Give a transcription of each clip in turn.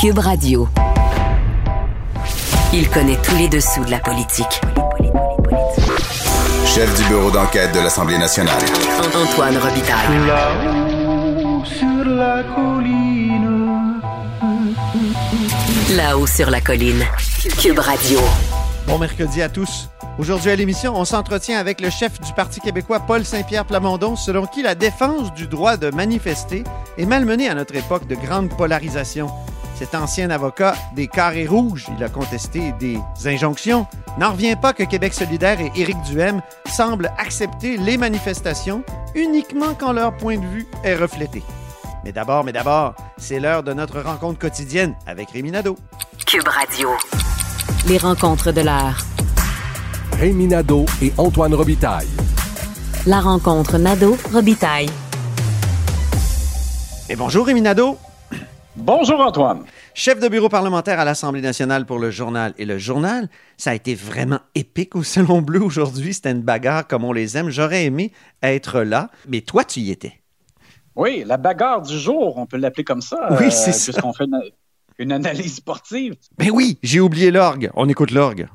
Cube Radio. Il connaît tous les dessous de la politique. Chef du bureau d'enquête de l'Assemblée nationale. Antoine Robitaille. Là-haut sur la colline. Là-haut sur la colline. Cube Radio. Bon mercredi à tous. Aujourd'hui à l'émission, on s'entretient avec le chef du Parti québécois, Paul Saint-Pierre Plamondon, selon qui la défense du droit de manifester est malmenée à notre époque de grande polarisation. Cet ancien avocat des carrés rouges, il a contesté des injonctions, n'en revient pas que Québec solidaire et Éric Duhem semblent accepter les manifestations uniquement quand leur point de vue est reflété. Mais d'abord, mais d'abord, c'est l'heure de notre rencontre quotidienne avec Rémi Nadeau. Cube Radio. Les rencontres de l'heure. Rémi Nadeau et Antoine Robitaille. La rencontre Nadeau-Robitaille. Et bonjour Rémi Nadeau. Bonjour Antoine. Chef de bureau parlementaire à l'Assemblée nationale pour le journal et le journal, ça a été vraiment épique au Salon Bleu aujourd'hui. C'était une bagarre comme on les aime. J'aurais aimé être là, mais toi, tu y étais. Oui, la bagarre du jour, on peut l'appeler comme ça. Oui, c'est ça. Puisqu'on fait une, une analyse sportive. Ben oui, j'ai oublié l'orgue. On écoute l'orgue.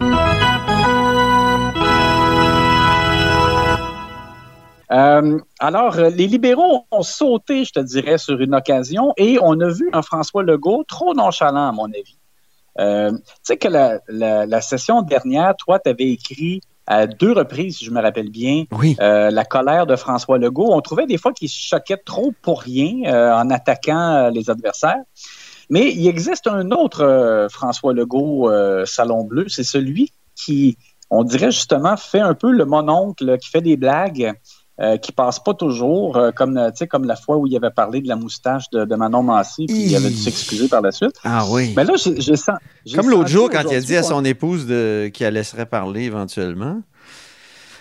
Euh, alors, euh, les libéraux ont sauté, je te dirais, sur une occasion et on a vu un François Legault trop nonchalant, à mon avis. Euh, tu sais que la, la- la session dernière, toi, tu avais écrit à deux reprises, si je me rappelle bien, Oui. euh, la colère de François Legault. On trouvait des fois qu'il se choquait trop pour rien en attaquant les adversaires. Mais il existe un autre François Legault Salon Bleu, c'est celui qui, on dirait justement, fait un peu le mononcle, qui fait des blagues. Euh, qui passe pas toujours, euh, comme, comme la fois où il avait parlé de la moustache de, de Manon Massy, puis il avait dû s'excuser par la suite. Ah oui. Mais là, j'ai j'ai sen- j'ai Comme l'autre jour, quand il a dit à son épouse qu'il la laisserait parler éventuellement.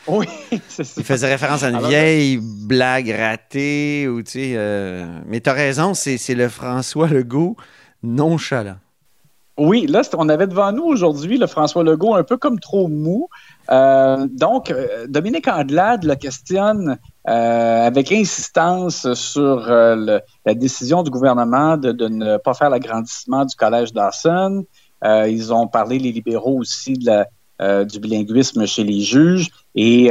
Oui, c'est ça. Il faisait référence à une Alors, vieille blague ratée. Ou, tu sais, euh, Mais tu as raison, c'est le François Legault nonchalant. Oui, là, on avait devant nous aujourd'hui le François Legault un peu comme trop mou. Euh, donc, euh, Dominique Andelade le questionne euh, avec insistance sur la décision du gouvernement de, ne pas faire l'agrandissement du collège Dawson. Ils ont parlé, les libéraux aussi, du bilinguisme chez les juges. Et,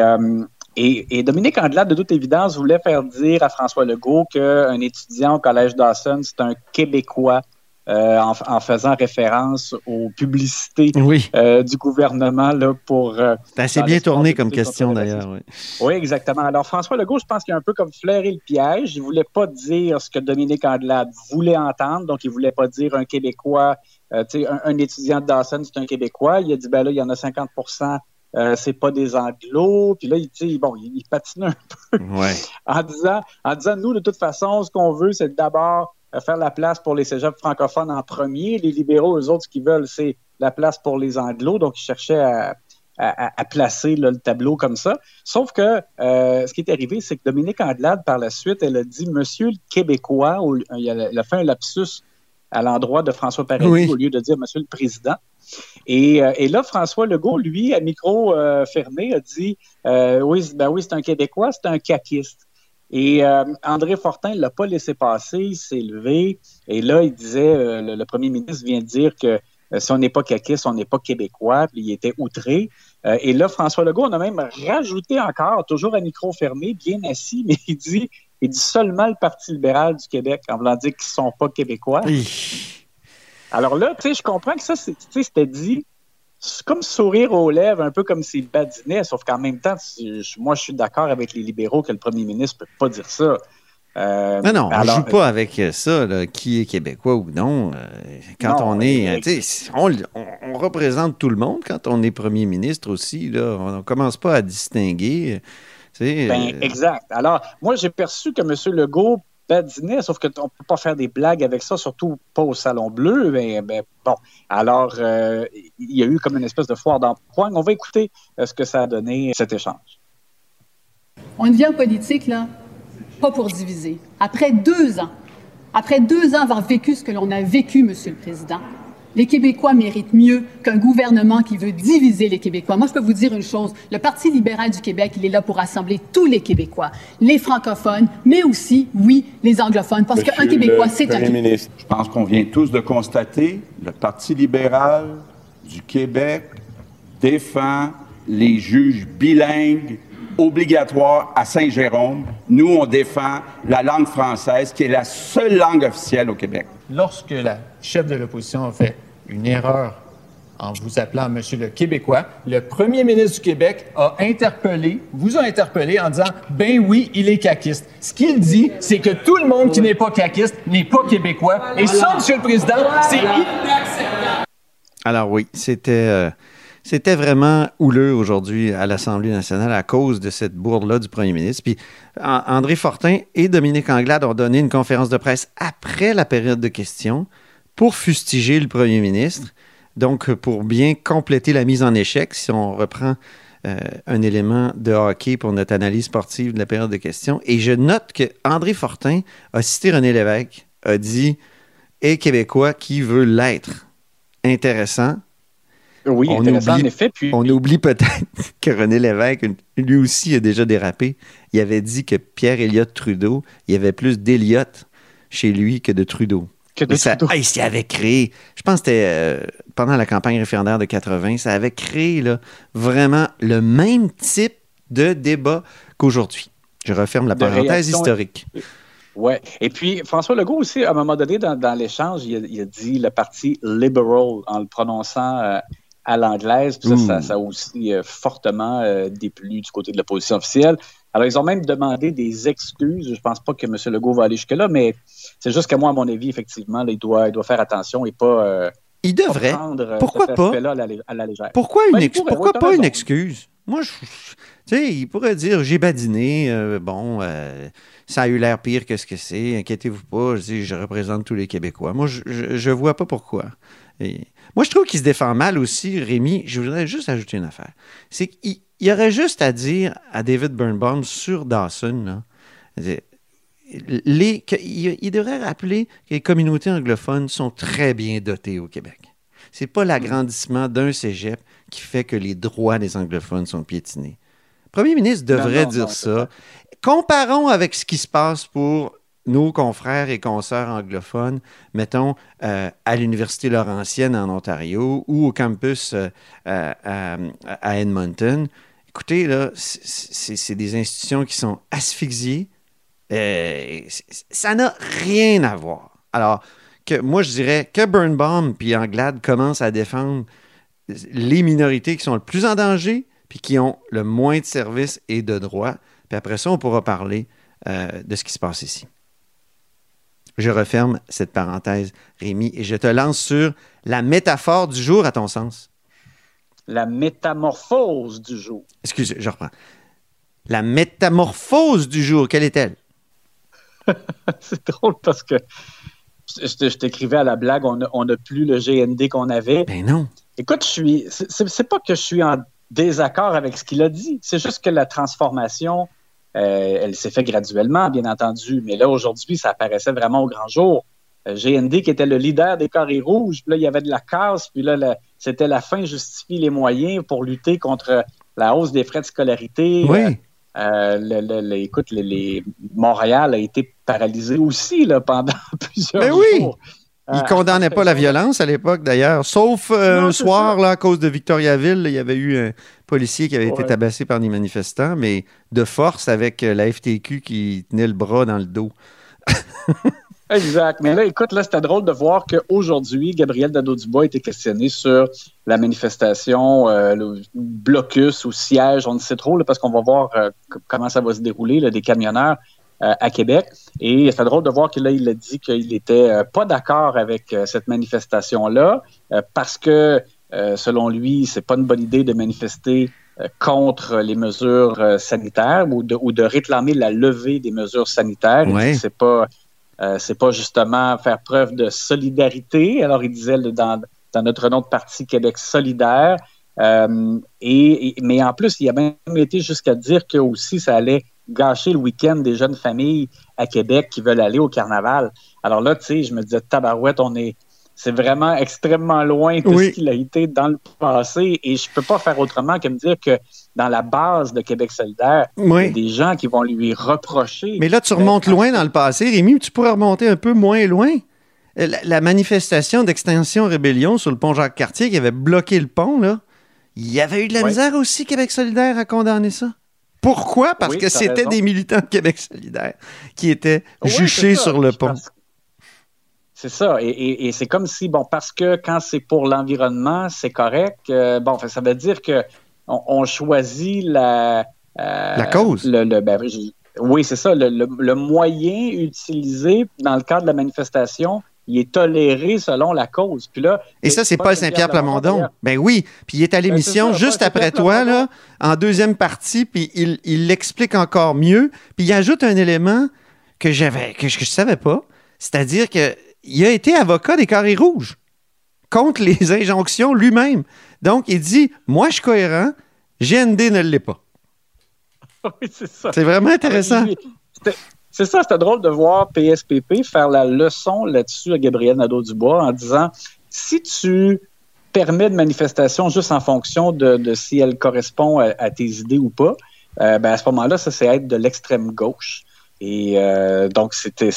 et, et Dominique Andelade, de toute évidence, voulait faire dire à François Legault qu'un étudiant au collège Dawson, c'est un Québécois euh, en, en faisant référence aux publicités Oui. euh, du gouvernement là, pour. euh, C'est assez bien tourné comme question d'ailleurs. Oui. oui, exactement. Alors, François Legault, je pense qu'il a un peu comme flairé le piège. Il voulait pas dire ce que Dominique Andelade voulait entendre. Donc, il voulait pas dire un Québécois, euh, un, un étudiant de Dawson, c'est un Québécois. Il a dit, ben là, il y en a 50% euh, c'est pas des anglos. Puis là, il, bon, il, il patinait un peu Ouais. en disant, en disant, nous, de toute façon, ce qu'on veut, c'est d'abord faire la place pour les cégeps francophones en premier. Les libéraux, eux autres, ce qu'ils veulent, c'est la place pour les anglos. Donc, ils cherchaient à, à- placer là, le tableau comme ça. Sauf que euh, ce qui est arrivé, c'est que Dominique Andelade, par la suite, elle a dit Monsieur le Québécois, a, elle a fait un lapsus à l'endroit de François Paradis Oui. au lieu de dire Monsieur le Président. Et, euh, et là, François Legault, lui, à micro euh, fermé, a dit Oui, ben oui, c'est un Québécois, c'est un caquiste. Et euh, André Fortin ne l'a pas laissé passer, il s'est levé. Et là, il disait, euh, le, le premier ministre vient de dire que euh, si on n'est pas caquiste, on n'est pas québécois. Puis il était outré. Euh, et là, François Legault, on a même rajouté encore, toujours à micro fermé, bien assis, mais il dit Il dit seulement le Parti libéral du Québec, en voulant dire qu'ils ne sont pas québécois. Alors là, tu sais, je comprends que ça, c'est- tu sais, c'était dit comme sourire aux lèvres, un peu comme s'il badinait, sauf qu'en même temps, tu- moi, je suis d'accord avec les libéraux que le premier ministre ne peut pas dire ça. Euh, Non, non, on alors, joue pas avec euh, ça, là, qui est québécois ou non. euh, quand Non, on est. on, on- on représente tout le monde quand on est premier ministre aussi. Là, on ne commence pas à distinguer. Ben, exact. Alors, moi, j'ai perçu que M. Legault badinait, sauf qu'on ne peut pas faire des blagues avec ça, surtout pas au Salon Bleu. Mais, bon, alors, euh, il y a eu comme une espèce de foire d'empoigne. On va écouter euh, ce que ça a donné, cet échange. On devient en politique, là, pas pour diviser. Après deux ans, après deux ans avoir vécu ce que l'on a vécu, Monsieur le Président, les Québécois méritent mieux qu'un gouvernement qui veut diviser les Québécois. Moi, je peux vous dire une chose. Le Parti libéral du Québec, il est là pour rassembler tous les Québécois, les francophones, mais aussi, oui, les anglophones, parce qu'un Québécois, c'est un Québécois. ministre, je pense qu'on vient tous de constater, le Parti libéral du Québec défend les juges bilingues obligatoires à Saint-Jérôme. Nous, on défend la langue française, qui est la seule langue officielle au Québec. lorsque la chef de l'opposition a fait une erreur en vous appelant Monsieur le Québécois, le premier ministre du Québec a interpellé, vous a interpellé en disant Ben oui, il est caquiste. Ce qu'il dit, c'est que tout le monde qui n'est pas caquiste n'est pas québécois. Et ça, Monsieur le Président, c'est inacceptable. Alors oui, c'était euh, c'était vraiment houleux aujourd'hui à l'Assemblée nationale à cause de cette bourde-là du premier ministre. Puis An- André Fortin et Dominique Anglade ont donné une conférence de presse après la période de questions pour fustiger le premier ministre. Donc, pour bien compléter la mise en échec, si on reprend euh, un élément de hockey pour notre analyse sportive de la période de questions. Et je note que André Fortin a cité René Lévesque, a dit Et Québécois qui veut l'être. Intéressant. Oui, On oublie- en effet. Puis, On oublie peut-être que René Lévesque, lui aussi, a déjà dérapé. Il avait dit que Pierre Elliott Trudeau, il y avait plus d'Elliott chez lui que de Trudeau. que de ça, Trudeau. hey, ça avait créé, je pense que c'était euh, pendant la campagne référendaire de 80, ça avait créé là, vraiment le même type de débat qu'aujourd'hui. Je referme la De parenthèse historique. Ouais. Et puis, François Legault aussi, à un moment donné, dans, dans l'échange, il, a- il a dit le parti liberal en le prononçant euh, à l'anglaise. Puis ça, Ouh. ça, ça a aussi euh, fortement euh, déplu du côté de l'opposition officielle. Alors, ils ont même demandé des excuses. Je pense pas que M. Legault va aller jusque-là, mais c'est juste que moi, à mon avis, effectivement, là, il, doit, il doit faire attention et pas, euh, Il pas devrait. prendre euh, Pourquoi cet pas? aspect-là à la, lé- à la légère. Pourquoi, une Ben, ex- pourquoi ouais, pas une excuse? Moi, je- tu sais, il pourrait dire j'ai badiné, euh, bon, euh, ça a eu l'air pire que ce que c'est, inquiétez-vous pas, je, dis, je représente tous les Québécois. Moi, je, je, je vois pas pourquoi. Moi, je trouve qu'il se défend mal aussi, Rémi. Je voudrais juste ajouter une affaire. C'est qu'il il y aurait juste à dire à David Birnbaum sur Dawson, il devrait rappeler que les communautés anglophones sont très bien dotées au Québec. C'est pas l'agrandissement d'un cégep qui fait que les droits des anglophones sont piétinés. Premier ministre devrait non, dire non, ça. Comparons avec ce qui se passe pour nos confrères et consoeurs anglophones, mettons, euh, à l'Université Laurentienne en Ontario ou au campus euh, à, à- Edmonton. Écoutez, là, c'est- des institutions qui sont asphyxiées. Euh, ça n'a rien à voir. Alors, que moi, je dirais que Birnbaum puis Anglade commencent à défendre les minorités qui sont le plus en danger puis qui ont le moins de services et de droits. Puis après ça, on pourra parler euh, de ce qui se passe ici. Je referme cette parenthèse, Rémi, et je te lance sur la métaphore du jour, à ton sens. La métamorphose du jour. Excusez, je reprends. La métamorphose du jour, quelle est-elle? c'est drôle parce que je, t'écrivais à la blague, on n'a plus le GND qu'on avait. Ben non. Écoute, je suis. c'est pas que je suis en désaccord avec ce qu'il a dit. C'est juste que la transformation, euh, elle s'est faite graduellement, bien entendu. Mais là, aujourd'hui, ça apparaissait vraiment au grand jour. Euh, GND qui était le leader des carrés rouges, puis là, il y avait de la casse, puis là, la- c'était la fin justifie les moyens pour lutter contre la hausse des frais de scolarité. Oui. Euh, le- le- le- écoute, les, Montréal a été paralysé aussi là, pendant plusieurs Mais oui. Il Euh, condamnait pas la violence à l'époque, d'ailleurs. Sauf euh, Non, un soir, ça. là, à cause de Victoriaville, il y avait eu un policier qui avait été tabassé par des manifestants, mais de force avec euh, la FTQ qui tenait le bras dans le dos. Exact. Mais là, écoute, là, c'était drôle de voir qu'aujourd'hui, Gabriel Nadeau-Dubois a été questionné sur la manifestation, euh, le blocus ou siège, on ne sait trop, là, parce qu'on va voir euh, comment ça va se dérouler, là, des camionneurs à Québec. Et c'était drôle de voir que là, il a dit qu'il n'était euh, pas d'accord avec euh, cette manifestation-là, euh, parce que, euh, selon lui, c'est pas une bonne idée de manifester euh, contre les mesures euh, sanitaires ou de, ou de réclamer la levée des mesures sanitaires. Ouais. c'est pas euh, c'est pas justement faire preuve de solidarité. Alors, il disait le- dans, dans notre nom de parti Québec solidaire. Euh, et, et- mais en plus, il a même été jusqu'à dire que aussi ça allait gâcher le week-end des jeunes familles à Québec qui veulent aller au carnaval. Alors là, tu sais, je me disais, tabarouette, on est, c'est vraiment extrêmement loin de Oui. ce qu'il a été dans le passé. Et je peux pas faire autrement que me dire que dans la base de Québec solidaire, il y a des gens qui vont lui reprocher. Mais là, tu remontes loin dans le passé, Rémi, tu pourrais remonter un peu moins loin. Euh, La, la manifestation d'extension rébellion sur le pont Jacques-Cartier qui avait bloqué le pont, là, il y avait eu de la misère aussi, Québec solidaire, à condamner ça? Pourquoi? Parce Oui, que c'était des militants de Québec solidaire qui étaient Oui, juchés sur le pont. C'est ça. Et, et- et c'est comme si, bon, parce que quand c'est pour l'environnement, c'est correct. euh, bon, ça veut dire que on, on choisit la. euh, La cause. Le, le- ben, oui, c'est ça. Le, le- le moyen utilisé dans le cadre de la manifestation, il est toléré selon la cause. Puis là, Et ça, c'est Paul Saint-Pierre Plamondon. Ben oui. Puis il est à l'émission Ben, ça, juste après toi, là, en deuxième partie, puis il il l'explique encore mieux. Puis il ajoute un élément que j'avais, que je, je savais pas. C'est-à-dire que il a été avocat des carrés rouges contre les injonctions lui-même. Donc, il dit Moi, je suis cohérent, GND ne l'est pas. oui, c'est ça. C'est vraiment intéressant. C'est ça, c'était drôle de voir PSPP faire la leçon là-dessus à Gabriel Nadeau-Dubois en disant si tu permets de manifestation juste en fonction de, si elle correspond à, tes idées ou pas, euh, ben à ce moment-là, ça, c'est être de l'extrême gauche. Et euh, donc, c'était,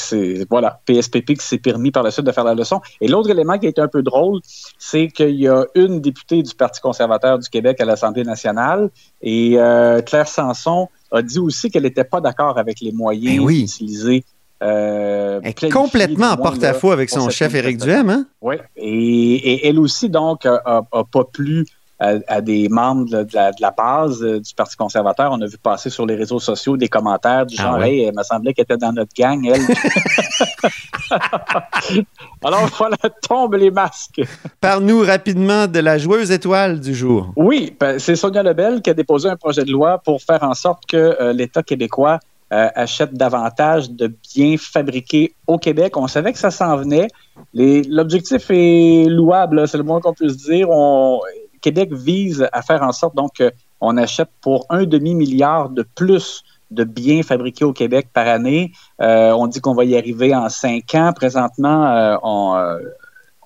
voilà, PSPP qui s'est permis par la suite de faire la leçon. Et l'autre élément qui a été un peu drôle, c'est qu'il y a une députée du Parti conservateur du Québec à l'Assemblée nationale et euh, Claire Sanson a dit aussi qu'elle n'était pas d'accord avec les moyens Ben oui. utilisés. Euh, Elle est complètement en porte-à-faux avec son chef Éric. Duhem, hein? Oui, et, et elle aussi, donc, a, a- a pas plu à, à des membres de la, de la base euh, du Parti conservateur. On a vu passer sur les réseaux sociaux des commentaires du Ah genre ouais? Hey, elle me semblait qu'elle était dans notre gang, elle. Alors voilà, tombent les masques. Parle-nous rapidement de la joueuse étoile du jour. Oui, ben, c'est Sonia Lebel qui a déposé un projet de loi pour faire en sorte que euh, l'État québécois euh, achète davantage de biens fabriqués au Québec. On savait que ça s'en venait. L'objectif est louable, c'est le moins qu'on puisse dire. On, Québec vise à faire en sorte donc qu'on achète pour un demi-milliard de plus de biens fabriqués au Québec par année. Euh, on dit qu'on va y arriver en cinq ans. Présentement, euh, on, euh,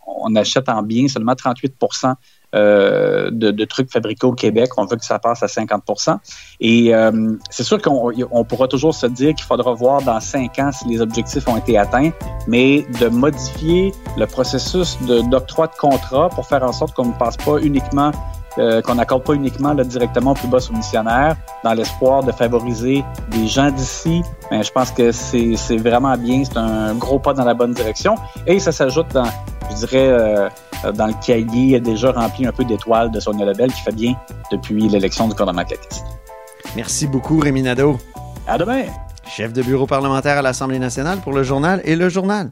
on achète en biens seulement 38 euh, de, de trucs fabriqués au Québec. On veut que ça passe à 50% Et euh, c'est sûr qu'on on pourra toujours se dire qu'il faudra voir dans cinq ans si les objectifs ont été atteints, mais de modifier le processus de- d'octroi de, contrat pour faire en sorte qu'on ne passe pas uniquement euh, qu'on n'accorde pas uniquement là, directement au plus bas soumissionnaire dans l'espoir de favoriser des gens d'ici. Mais je pense que c'est c'est vraiment bien, c'est un gros pas dans la bonne direction. Et ça s'ajoute dans, je dirais, euh, dans le cahier déjà rempli un peu d'étoiles de Sonia Lebel qui fait bien depuis l'élection du gouvernement caquiste. Merci beaucoup, Rémi Nadeau. À demain! Chef de bureau parlementaire à l'Assemblée nationale pour le journal et le journal.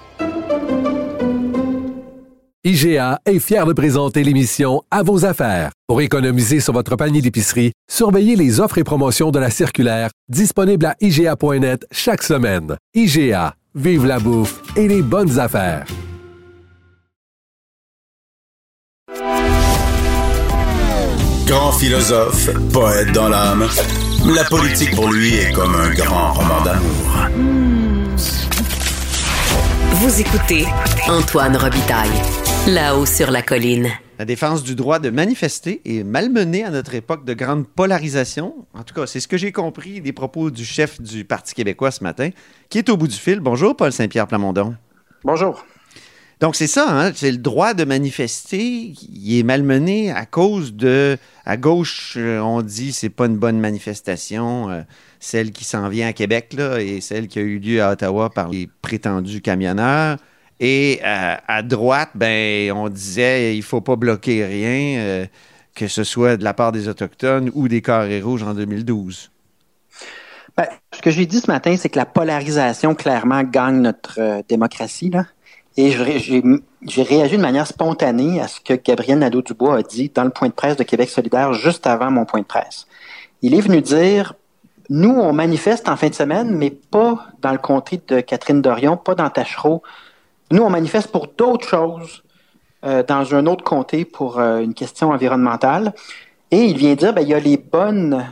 IGA est fier de présenter l'émission À vos affaires. Pour économiser sur votre panier d'épicerie, surveillez les offres et promotions de la circulaire disponible à IGA.net chaque semaine. IGA, vive la bouffe et les bonnes affaires. Grand philosophe, poète dans l'âme, la politique pour lui est comme un grand roman d'amour. Vous écoutez Antoine Robitaille, là-haut sur la colline. La défense du droit de manifester est malmenée à notre époque de grande polarisation. En tout cas, c'est ce que j'ai compris des propos du chef du Parti québécois ce matin, qui est au bout du fil. Bonjour, Paul Saint-Pierre Plamondon. Bonjour. Donc, c'est ça, hein? c'est le droit de manifester qui est malmené à cause de. À gauche, euh, on dit c'est pas une bonne manifestation, euh, celle qui s'en vient à Québec là, et celle qui a eu lieu à Ottawa par les prétendus camionneurs. Et euh, à droite, ben, on disait il faut pas bloquer rien, euh, que ce soit de la part des Autochtones ou des Carrés Rouges en 2012. Ben, ce que j'ai dit ce matin, c'est que la polarisation clairement gagne notre euh, démocratie. Là. Et j'ai réagi de manière spontanée à ce que Gabriel Nadeau-Dubois a dit dans le point de presse de Québec solidaire juste avant mon point de presse. Il est venu dire nous, on manifeste en fin de semaine, mais pas dans le comté de Catherine Dorion, pas dans Tachereau. Nous, on manifeste pour d'autres choses euh, dans un autre comté pour euh, une question environnementale. Et il vient dire, ben, il y a les bonnes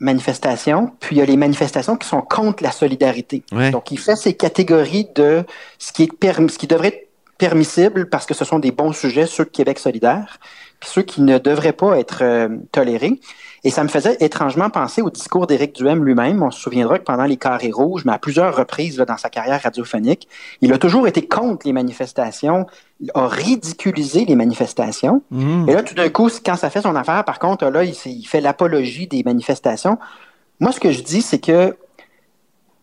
manifestations, puis il y a les manifestations qui sont contre la solidarité. Ouais. Donc, il fait ces catégories de ce qui, est ce qui devrait être permissible parce que ce sont des bons sujets, ceux de Québec solidaire, puis ceux qui ne devraient pas être euh, tolérés. Et ça me faisait étrangement penser au discours d'Éric Duhem lui-même. On se souviendra que pendant les carrés rouges, mais à plusieurs reprises là, dans sa carrière radiophonique, il a toujours été contre les manifestations, il a ridiculisé les manifestations. Mhm. Et là, tout d'un coup, quand ça fait son affaire, par contre, là, il, il fait l'apologie des manifestations. Moi, ce que je dis, c'est que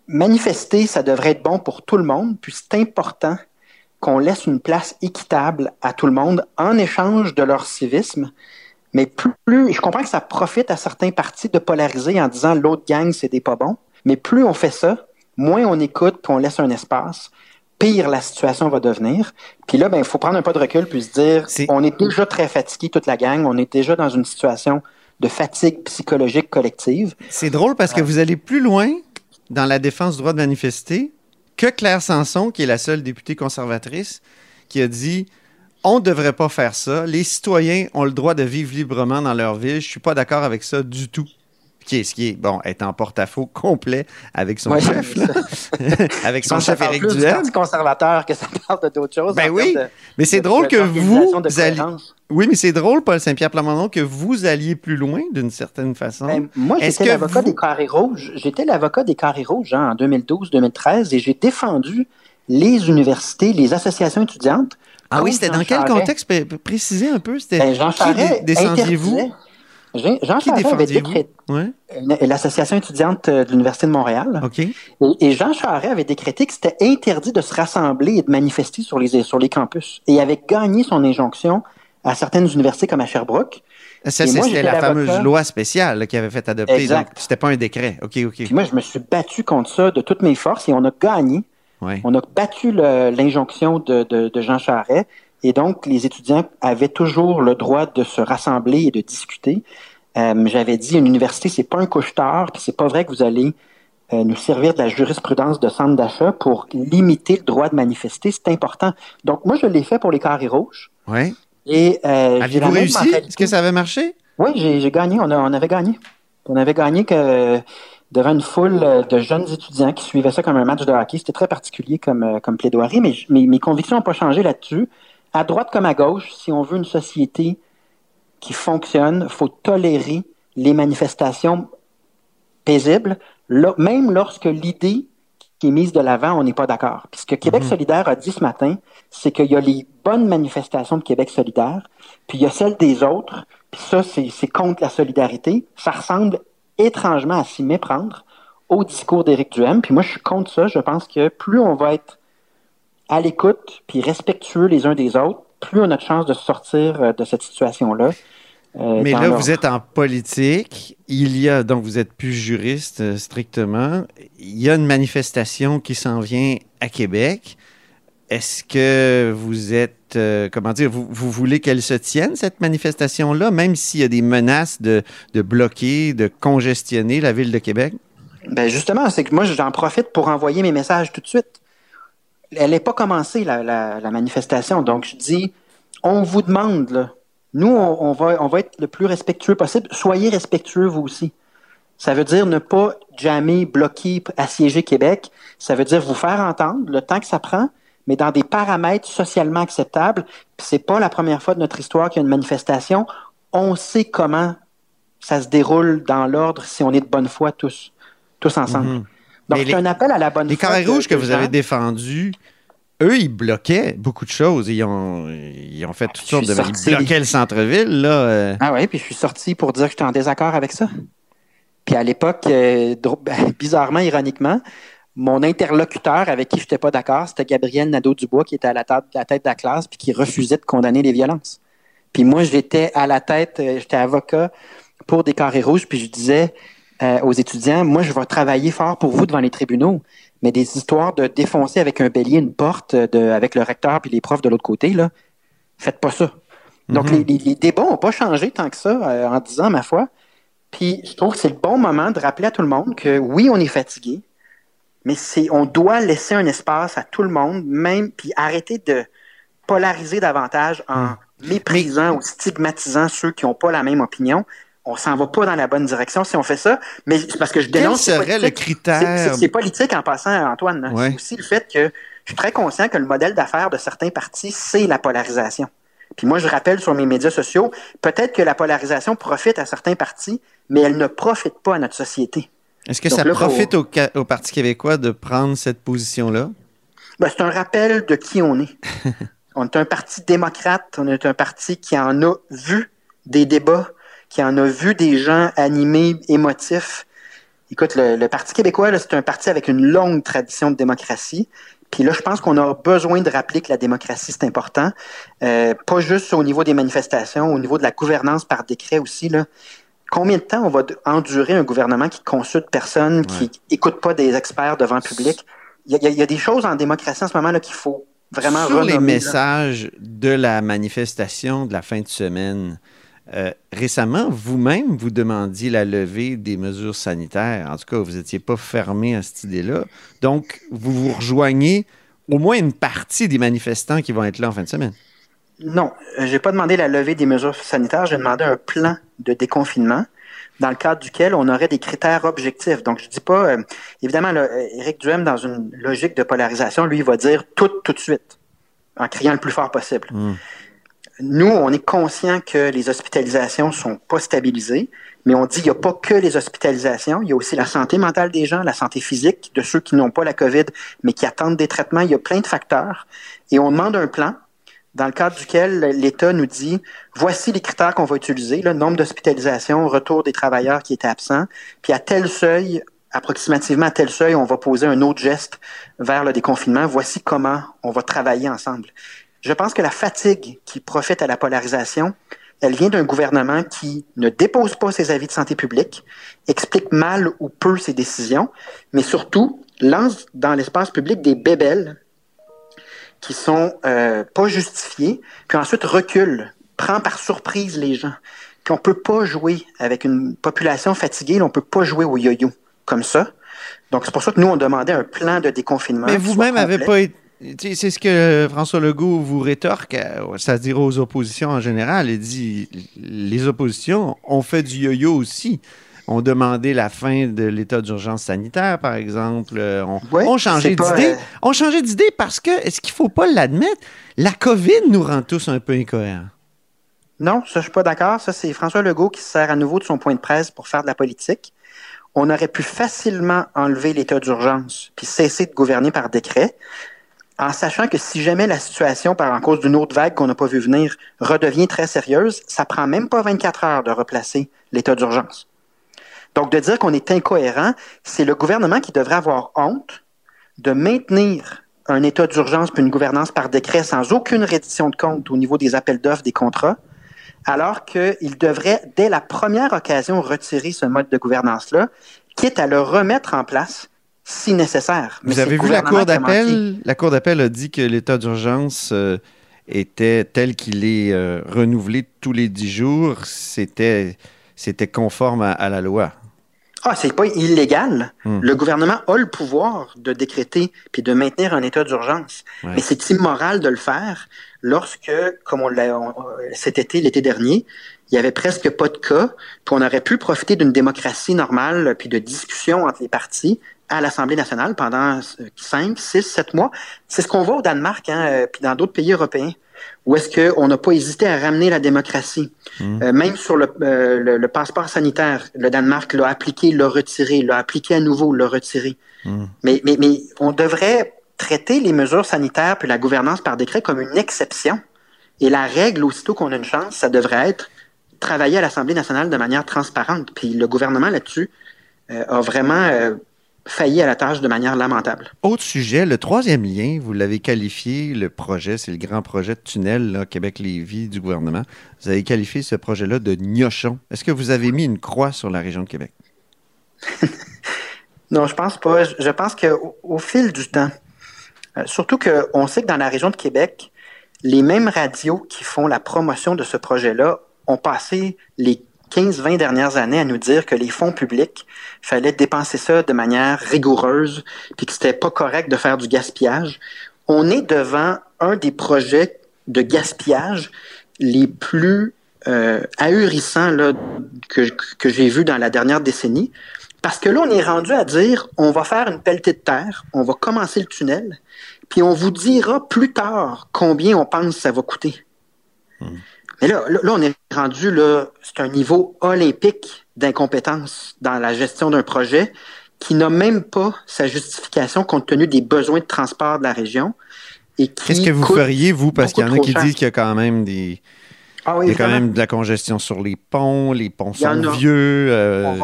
manifester, ça devrait être bon pour tout le monde, puis c'est important qu'on laisse une place équitable à tout le monde en échange de leur civisme. Mais plus, je comprends que ça profite à certains partis de polariser en disant l'autre gang, c'est des pas bons. Mais plus on fait ça, moins on écoute puis on laisse un espace, pire la situation va devenir. Puis là, ben, il faut prendre un pas de recul puis se dire, on est déjà très fatigué toute la gang, on est déjà dans une situation de fatigue psychologique collective. C'est drôle parce que vous allez plus loin dans la défense du droit de manifester que Claire Sanson, qui est la seule députée conservatrice, qui a dit on ne devrait pas faire ça. Les citoyens ont le droit de vivre librement dans leur ville. Je suis pas d'accord avec ça du tout. Qui est ce qui est, bon, est en porte-à-faux complet avec son Ouais, chef, là. avec son chef parle Éric du Duhem. Parti conservateur que ça parle d'autres choses. Ben en oui, de- mais c'est drôle que vous alliez... Oui, mais c'est drôle, Paul Saint-Pierre Plamondon, que vous alliez plus loin d'une certaine façon. Ben, moi, j'étais l'avocat vous- des carrés rouges. J'étais l'avocat des carrés rouges hein, en 2012-2013 et j'ai défendu les universités, les associations étudiantes. Ah oui, c'était Jean dans quel Charest. contexte? Précisez un peu. C'était Ben, Jean qui dé- descendiez-vous? Jean Charest avait décrété Ouais. l'association étudiante euh, de l'Université de Montréal. OK. Et, et Jean Charest avait décrété que c'était interdit de se rassembler et de manifester sur les, sur les campus. Et il avait gagné son injonction à certaines universités comme à Sherbrooke. Ça, c'était la fameuse loi spéciale qui avait fait adopter. Exact. Donc, c'était pas un décret. OK, OK. Puis moi, je me suis battu contre ça de toutes mes forces et on a gagné. Ouais. On a battu l'injonction de, de- de Jean Charest et donc les étudiants avaient toujours le droit de se rassembler et de discuter. Euh, J'avais dit une université, c'est pas un couche-tard, puis c'est pas vrai que vous allez euh, nous servir de la jurisprudence de centre d'achat pour limiter le droit de manifester. C'est important. Donc moi, je l'ai fait pour les carrés rouges. Ouais. Et euh, même réussi? Est-ce que ça avait marché? Oui, j'ai gagné. On, a- on avait gagné. On avait gagné que devant une foule euh, de jeunes étudiants qui suivaient ça comme un match de hockey. C'était très particulier comme, comme plaidoirie, mais mes convictions n'ont pas changé là-dessus. À droite comme à gauche, si on veut une société qui fonctionne, il faut tolérer les manifestations paisibles, là- même lorsque l'idée qui est mise de l'avant, on n'est pas d'accord. Puis ce que Québec Mhm. solidaire a dit ce matin, c'est qu'il y a les bonnes manifestations de Québec solidaire, puis il y a celles des autres, puis ça, c'est c'est contre la solidarité. Ça ressemble étrangement à s'y méprendre au discours d'Éric Duhem. Puis moi, je suis contre ça. Je pense que plus on va être à l'écoute puis respectueux les uns des autres, plus on a de chances de sortir euh, de cette situation-là. Euh, Mais là, vous êtes en politique. Il y a, donc vous êtes plus juriste euh, strictement. Il y a une manifestation qui s'en vient à Québec. Est-ce que vous êtes, comment dire, vous, voulez qu'elle se tienne, cette manifestation-là, même s'il y a des menaces de, de bloquer, de congestionner la ville de Québec? Ben justement, c'est que moi, j'en profite pour envoyer mes messages tout de suite elle n'est pas commencée, la, manifestation. Donc, je dis, on vous demande, là, nous, on, va, on va être le plus respectueux possible. Soyez respectueux, vous aussi. Ça veut dire ne pas jamais bloquer, assiéger Québec. Ça veut dire vous faire entendre le temps que ça prend, mais dans des paramètres socialement acceptables. C'est pas la première fois de notre histoire qu'il y a une manifestation. On sait comment ça se déroule dans l'ordre si on est de bonne foi tous, tous ensemble. Mm-hmm. Donc, c'est un appel à la bonne Les carrés rouges que vous avez défendus, eux, ils bloquaient beaucoup de choses. Ils ont, ils ont fait toutes sortes de. Ils bloquaient le centre-ville, là. Euh. Ah oui, puis je suis sorti pour dire que j'étais en désaccord avec ça. Puis à l'époque, euh, bizarrement, ironiquement, mon interlocuteur avec qui je n'étais pas d'accord, c'était Gabriel Nadeau-Dubois, qui était à la tête, la tête de la classe, puis qui refusait de condamner les violences. Puis moi, j'étais à la tête, euh, j'étais avocat pour des carrés rouges, puis je disais, euh, aux étudiants, moi, je vais travailler fort pour vous devant les tribunaux, mais des histoires de défoncer avec un bélier une porte de, avec le recteur puis les profs de l'autre côté, là, faites pas ça. Donc, mhm. les, débats n'ont pas changé tant que ça euh, en disant, ma foi. Puis, je trouve que c'est le bon moment de rappeler à tout le monde que oui, on est fatigué, mais c'est, on doit laisser un espace à tout le monde, même, puis arrêter de polariser davantage en mhm. méprisant ou stigmatisant ceux qui n'ont pas la même opinion on s'en va pas dans la bonne direction si on fait ça. Mais c'est parce que je dénonce. Quel serait le critère? C'est politique en passant, Antoine. C'est aussi le fait que je suis très conscient que le modèle d'affaires de certains partis, c'est la polarisation. Puis moi, je rappelle sur mes médias sociaux, peut-être que la polarisation profite à certains partis, mais elle ne profite pas à notre société. Est-ce que ça profite au, Parti québécois de prendre cette position-là? Ben, c'est un rappel de qui on est. on est un parti démocrate, on est un parti qui en a vu des débats, qui en a vu des gens animés, émotifs. Écoute, le, Parti québécois, c'est un parti avec une longue tradition de démocratie. Puis là, je pense qu'on a besoin de rappeler que la démocratie, c'est important. Euh, pas juste au niveau des manifestations, au niveau de la gouvernance par décret aussi. Là. Combien de temps on va endurer un gouvernement qui consulte personne, qui écoute pas des experts devant le public? Il y, a, des choses en démocratie en ce moment qu'il faut vraiment Sur les messages de la manifestation de la fin de semaine, euh, récemment, vous-même, vous demandiez la levée des mesures sanitaires. En tout cas, vous n'étiez pas fermé à cette idée-là. Donc, vous vous rejoignez au moins une partie des manifestants qui vont être là en fin de semaine. Non, euh, je n'ai pas demandé la levée des mesures sanitaires. J'ai demandé un plan de déconfinement dans le cadre duquel on aurait des critères objectifs. Donc, je ne dis pas, euh, évidemment, là, Éric Duhem, dans une logique de polarisation, lui, il va dire tout, tout de suite, en criant le plus fort possible. Hmm. Nous, on est conscient que les hospitalisations sont pas stabilisées, mais on dit qu'il n'y a pas que les hospitalisations, il y a aussi la santé mentale des gens, la santé physique de ceux qui n'ont pas la COVID, mais qui attendent des traitements. Il y a plein de facteurs. Et on demande un plan dans le cadre duquel l'État nous dit voici les critères qu'on va utiliser, le nombre d'hospitalisations, retour des travailleurs qui étaient absents, puis à tel seuil, approximativement à tel seuil, on va poser un autre geste vers le déconfinement. Voici comment on va travailler ensemble. Je pense que la fatigue qui profite à la polarisation, elle vient d'un gouvernement qui ne dépose pas ses avis de santé publique, explique mal ou peu ses décisions, mais surtout lance dans l'espace public des bébelles qui sont euh, pas justifiées, puis ensuite recule, prend par surprise les gens. Puis on peut pas jouer avec une population fatiguée, on peut pas jouer au yo-yo comme ça. Donc c'est pour ça que nous on demandait un plan de déconfinement. Mais vous-même n'avez pas été c'est ce que François Legault vous rétorque, c'est-à-dire aux oppositions en général. Il dit les oppositions ont fait du yo-yo aussi. ont demandé la fin de l'état d'urgence sanitaire, par exemple. On, changé d'idée. On euh, changé d'idée parce que, est-ce qu'il ne faut pas l'admettre, la COVID nous rend tous un peu incohérents. Non, ça, je suis pas d'accord. Ça, c'est François Legault qui se sert à nouveau de son point de presse pour faire de la politique. On aurait pu facilement enlever l'état d'urgence puis cesser de gouverner par décret en sachant que si jamais la situation, par en cause d'une autre vague qu'on n'a pas vu venir, redevient très sérieuse, ça prend même pas 24 heures de replacer l'état d'urgence. Donc, de dire qu'on est incohérent, c'est le gouvernement qui devrait avoir honte de maintenir un état d'urgence puis une gouvernance par décret sans aucune reddition de compte au niveau des appels d'offres des contrats, alors qu'il devrait, dès la première occasion, retirer ce mode de gouvernance-là, quitte à le remettre en place si nécessaire. Vous avez vu la Cour d'appel? La Cour d'appel a dit que l'état d'urgence euh, était tel qu'il est euh, renouvelé tous les dix jours. C'était, c'était conforme à, la loi. Ah, c'est pas illégal. Hmm. Le gouvernement a le pouvoir de décréter puis de maintenir un état d'urgence. Mais c'est immoral de le faire lorsque, comme on l'a cet été, l'été dernier, il y avait presque pas de cas, puis on aurait pu profiter d'une démocratie normale puis de discussion entre les partis à l'Assemblée nationale pendant 5, 6, 7 mois. C'est ce qu'on voit au Danemark, hein, euh, puis dans d'autres pays européens, où est-ce qu'on n'a pas hésité à ramener la démocratie. Mmh. Euh, même sur euh, le, le, passeport sanitaire, le Danemark l'a appliqué, l'a retiré, l'a appliqué à nouveau, l'a retiré. Mmh. Mais, mais, mais on devrait traiter les mesures sanitaires puis la gouvernance par décret comme une exception. Et la règle, aussitôt qu'on a une chance, ça devrait être travailler à l'Assemblée nationale de manière transparente. Puis le gouvernement là-dessus a vraiment failli à la tâche de manière lamentable. Autre sujet, le troisième lien, vous l'avez qualifié, le projet, c'est le grand projet de tunnel Québec-Lévis du gouvernement. Vous avez qualifié ce projet-là de gnochon. Est-ce que vous avez mis une croix sur la région de Québec? non, je pense pas. Je pense qu'au au fil du temps, euh, surtout qu'on sait que dans la région de Québec, les mêmes radios qui font la promotion de ce projet-là ont passé les 15-20 dernières années à nous dire que les fonds publics, fallait dépenser ça de manière rigoureuse, puis que c'était pas correct de faire du gaspillage. On est devant un des projets de gaspillage les plus euh, ahurissants là, que, j'ai vu dans la dernière décennie. Parce que là, on est rendu à dire, on va faire une pelletée de terre, on va commencer le tunnel, puis on vous dira plus tard combien on pense que ça va coûter. Hmm. Mais là, là, on est rendu, là, c'est un niveau olympique d'incompétence dans la gestion d'un projet qui n'a même pas sa justification compte tenu des besoins de transport de la région. Qu'est-ce que vous feriez, vous, parce qu'il y en a qui disent qu'il y a quand même des... Ah il y a quand même de la congestion sur les ponts, les ponts sont vieux. Euh,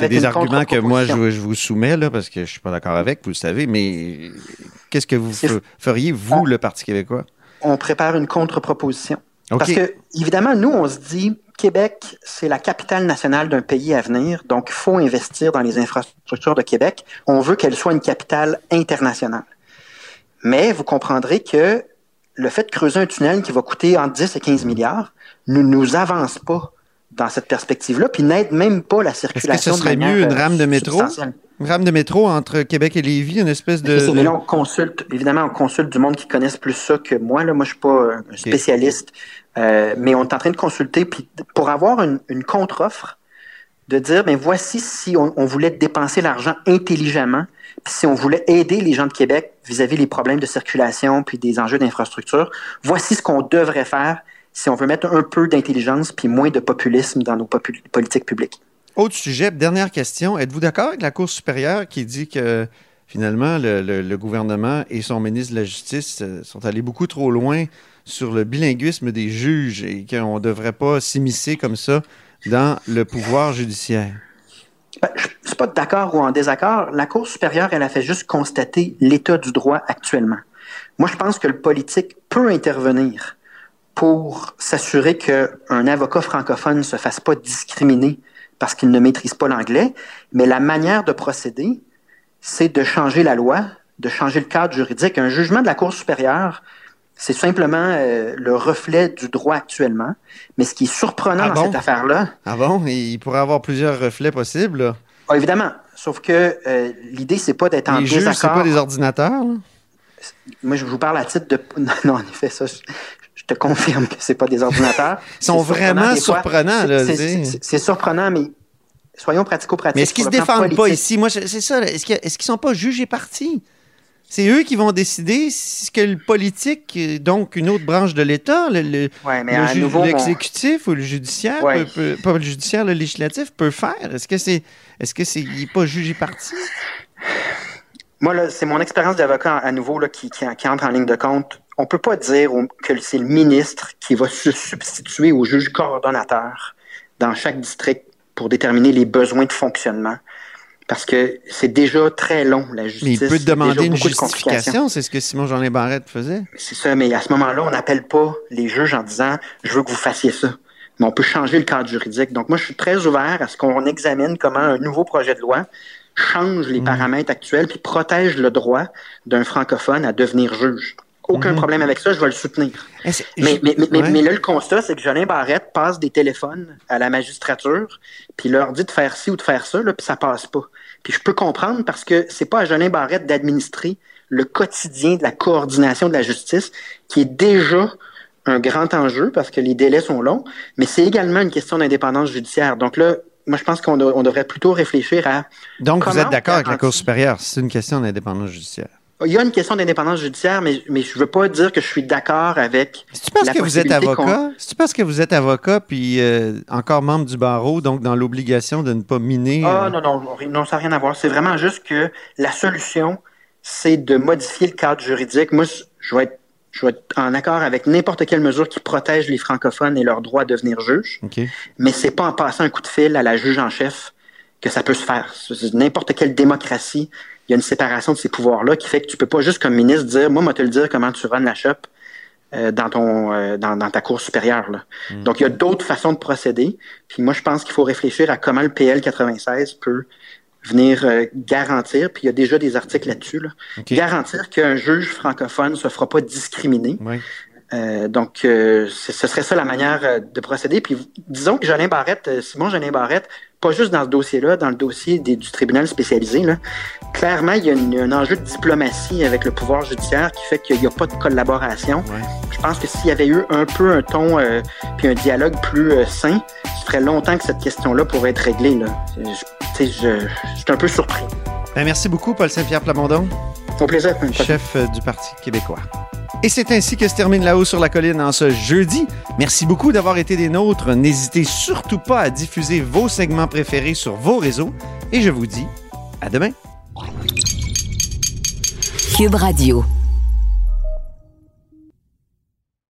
c'est des arguments que moi je, vous soumets là, parce que je suis pas d'accord avec, vous le savez, mais qu'est-ce que vous feriez, vous, le Parti québécois? On prépare une contre-proposition. Parce que, évidemment, nous, on se dit, Québec, c'est la capitale nationale d'un pays à venir, donc il faut investir dans les infrastructures de Québec. On veut qu'elle soit une capitale internationale. Mais vous comprendrez que le fait de creuser un tunnel qui va coûter entre 10 et 15 milliards ne nous avance pas dans cette perspective-là, puis n'aide même pas la circulation. Est-ce que ce serait mieux une rame de métro? Une rame de métro entre Québec et Lévis, une espèce de. Mais là, on consulte, évidemment, on consulte du monde qui connaissent plus ça que moi. Là. Moi, je suis pas un spécialiste. Euh, mais on est en train de consulter puis pour avoir une, contre-offre, de dire, mais voici si on, voulait dépenser l'argent intelligemment, puis si on voulait aider les gens de Québec vis-à-vis des problèmes de circulation puis des enjeux d'infrastructure, voici ce qu'on devrait faire si on veut mettre un peu d'intelligence puis moins de populisme dans nos politiques publiques. Autre sujet, dernière question. Êtes-vous d'accord avec la Cour supérieure qui dit que finalement le, gouvernement et son ministre de la Justice euh, sont allés beaucoup trop loin sur le bilinguisme des juges et qu'on ne devrait pas s'immiscer comme ça dans le pouvoir judiciaire? Ben, je ne suis pas d'accord ou en désaccord. La Cour supérieure, elle a fait juste constater l'état du droit actuellement. Moi, je pense que le politique peut intervenir pour s'assurer qu'un avocat francophone ne se fasse pas discriminer parce qu'il ne maîtrise pas l'anglais, mais la manière de procéder, c'est de changer la loi, de changer le cadre juridique. Un jugement de la Cour supérieure, c'est simplement euh, le reflet du droit actuellement. Mais ce qui est surprenant ah dans cette affaire-là. Ah bon? Il pourrait avoir plusieurs reflets possibles? Ah, évidemment. Sauf que euh, l'idée, c'est pas d'être en Les désaccord. c'est pas des ordinateurs? Moi, je vous parle à titre de. Non, en effet, ça, je, te confirme que c'est pas des ordinateurs. Ils sont vraiment surprenants. C'est surprenant, mais soyons pratico-pratiques. Mais est-ce qu'ils se défendent pas ici? Moi, c'est ça. Est-ce qu'ils ne sont pas jugés partis? C'est eux qui vont décider ce que le politique, donc une autre branche de l'État, le, l'exécutif ou le judiciaire, peut, pas le judiciaire, le législatif peut faire. Est-ce que c'est, est-ce que c'est, pas jugé parti? Moi, c'est mon expérience d'avocat à nouveau là, qui, qui, entre en ligne de compte. On peut pas dire que c'est le ministre qui va se substituer au juge coordonnateur dans chaque district pour déterminer les besoins de fonctionnement. Parce que c'est déjà très long, la justice. Mais il peut te demander une justification, c'est ce que Simon Jean Barrette faisait. C'est ça, mais à ce moment-là, on n'appelle pas les juges en disant je veux que vous fassiez ça. Mais on peut changer le cadre juridique. Donc, moi, je suis très ouvert à ce qu'on examine comment un nouveau projet de loi change Mm. les paramètres actuels puis protège le droit d'un francophone à devenir juge. Aucun Mhm. problème avec ça, je vais le soutenir. Mais, je- mais, mais, mais- ouais. mais là, le constat, c'est que Jolin Barrette passe des téléphones à la magistrature, puis leur dit de faire ci ou de faire ça, là, puis ça passe pas. Puis je peux comprendre parce que c'est pas à Jolin Barrette d'administrer le quotidien de la coordination de la justice, qui est déjà un grand enjeu parce que les délais sont longs, mais c'est également une question d'indépendance judiciaire. Donc là, moi, je pense qu'on de- on devrait plutôt réfléchir à Donc, vous êtes d'accord avec la Cour supérieure. C'est une question d'indépendance judiciaire. Il y a une question d'indépendance judiciaire, mais, mais je veux pas dire que je suis d'accord avec. Si tu penses la que vous êtes avocat, si tu penses que vous êtes avocat puis euh, encore membre du barreau, donc dans l'obligation de ne pas miner. Ah euh, non, non, non, ça n'a rien à voir. C'est vraiment juste que la solution, c'est de modifier le cadre juridique. Moi, je vais être, je vais être en accord avec n'importe quelle mesure qui protège les francophones et leur droit à devenir juge, OK. mais c'est pas en passant un coup de fil à la juge en chef que ça peut se faire. C'est- N'importe quelle démocratie, il y a une séparation de ces pouvoirs-là qui fait que tu peux pas juste comme ministre dire, moi, moi te le dire comment tu runs la shop euh, dans ton euh, dans, dans ta cour supérieure. Là. Donc, il y a d'autres façons de procéder. Puis moi, je pense qu'il faut réfléchir à comment le PL 96 peut venir euh, garantir, puis il y a déjà des articles là-dessus, là, garantir qu'un juge francophone ne se fera pas discriminer. Oui. Euh, donc, euh, ce serait ça la manière de procéder. Puis, disons que Jolin Barrette, Simon Jolin Barrette, pas juste dans ce dossier-là, dans le dossier des- du tribunal spécialisé, là, clairement, il y a une- un enjeu de diplomatie avec le pouvoir judiciaire qui fait qu'il n'y a pas de collaboration. Je pense que s'il y avait eu un peu un ton euh, puis un dialogue plus euh, sain, ça ferait longtemps que cette question-là pourrait être réglée. Là. Je, je suis un peu surpris. Ben, merci beaucoup, Paul Saint-Pierre Plamondon. Au plaisir. Chef euh, du Parti québécois. Et c'est ainsi que se termine là-haut sur la colline en ce jeudi. Merci beaucoup d'avoir été des nôtres. N'hésitez surtout pas à diffuser vos segments préférés sur vos réseaux. Et je vous dis à demain. Cube Radio.